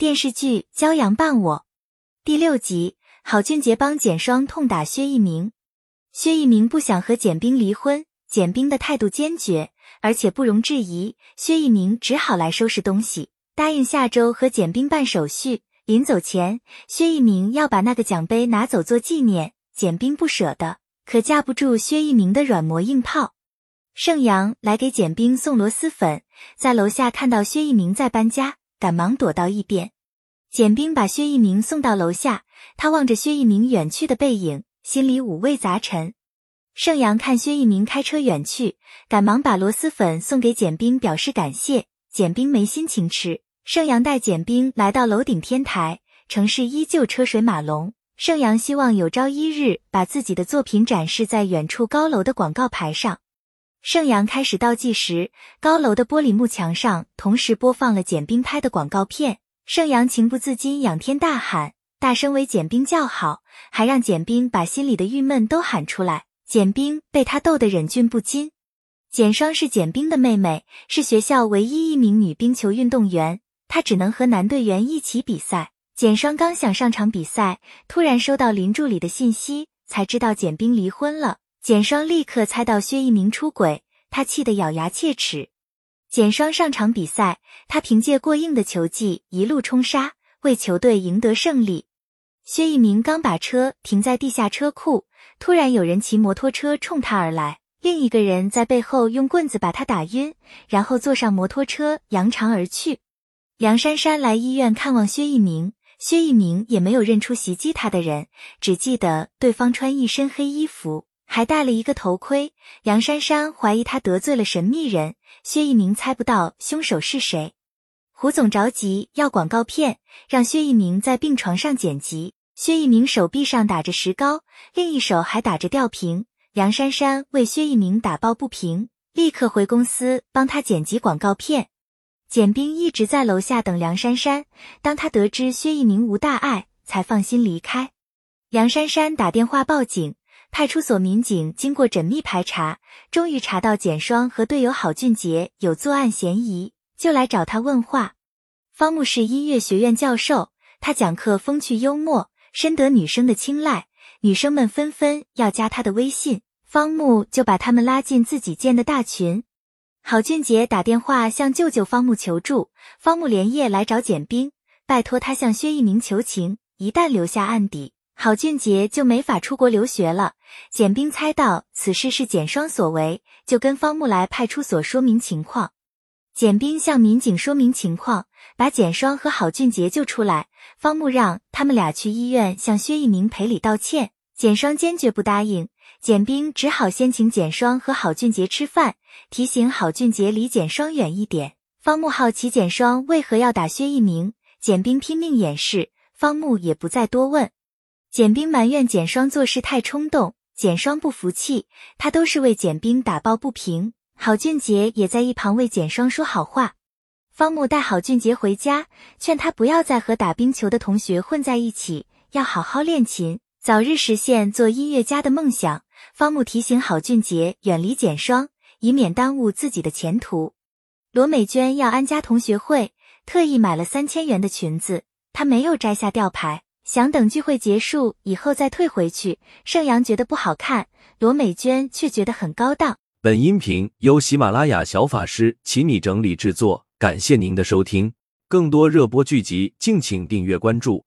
电视剧《骄阳伴我》第六集，郝俊杰帮简双痛打薛一鸣。薛一鸣不想和简冰离婚，简冰的态度坚决，而且不容置疑。薛一鸣只好来收拾东西，答应下周和简冰办手续。临走前，薛一鸣要把那个奖杯拿走做纪念。简冰不舍得，可架不住薛一鸣的软磨硬泡。盛阳来给简冰送螺蛳粉，在楼下看到薛一鸣在搬家。赶忙躲到一边，简冰把薛一鸣送到楼下，他望着薛一鸣远去的背影，心里五味杂陈。盛阳看薛一鸣开车远去，赶忙把螺蛳粉送给简冰，表示感谢。简冰没心情吃，盛阳带简冰来到楼顶天台，城市依旧车水马龙。盛阳希望有朝一日把自己的作品展示在远处高楼的广告牌上。盛阳开始倒计时，高楼的玻璃幕墙上同时播放了简冰拍的广告片。盛阳情不自禁仰天大喊，大声为简冰叫好，还让简冰把心里的郁闷都喊出来。简冰被他逗得忍俊不禁。简双是简冰的妹妹，是学校唯一一名女冰球运动员，她只能和男队员一起比赛。简双刚想上场比赛，突然收到林助理的信息，才知道简冰离婚了。简双立刻猜到薛一鸣出轨，他气得咬牙切齿。简双上场比赛，他凭借过硬的球技一路冲杀，为球队赢得胜利。薛一鸣刚把车停在地下车库，突然有人骑摩托车冲他而来，另一个人在背后用棍子把他打晕，然后坐上摩托车扬长而去。梁珊珊来医院看望薛一鸣，薛一鸣也没有认出袭击他的人，只记得对方穿一身黑衣服。还戴了一个头盔，杨珊珊怀疑他得罪了神秘人，薛一鸣猜不到凶手是谁。胡总着急要广告片，让薛一鸣在病床上剪辑。薛一鸣手臂上打着石膏，另一手还打着吊瓶。杨珊珊为薛一鸣打抱不平，立刻回公司帮他剪辑广告片。简冰一直在楼下等梁珊珊，当他得知薛一鸣无大碍，才放心离开。杨珊珊打电话报警。派出所民警经过缜密排查，终于查到简双和队友郝俊杰有作案嫌疑，就来找他问话。方木是音乐学院教授，他讲课风趣幽默，深得女生的青睐，女生们纷纷要加他的微信，方木就把他们拉进自己建的大群。郝俊杰打电话向舅舅方木求助，方木连夜来找简冰，拜托他向薛一鸣求情，一旦留下案底。郝俊杰就没法出国留学了。简冰猜到此事是简双所为，就跟方木来派出所说明情况。简冰向民警说明情况，把简双和郝俊杰救出来。方木让他们俩去医院向薛一鸣赔礼道歉。简双坚决不答应，简冰只好先请简双和郝俊杰吃饭，提醒郝俊杰离简双远一点。方木好奇简双为何要打薛一鸣，简冰拼命掩饰，方木也不再多问。简冰埋怨简双做事太冲动，简双不服气，他都是为简冰打抱不平。郝俊杰也在一旁为简双说好话。方木带郝俊杰回家，劝他不要再和打冰球的同学混在一起，要好好练琴，早日实现做音乐家的梦想。方木提醒郝俊杰远离简双，以免耽误自己的前途。罗美娟要安家同学会，特意买了三千元的裙子，她没有摘下吊牌。想等聚会结束以后再退回去。盛阳觉得不好看，罗美娟却觉得很高档。本音频由喜马拉雅小法师请你整理制作，感谢您的收听。更多热播剧集，敬请订阅关注。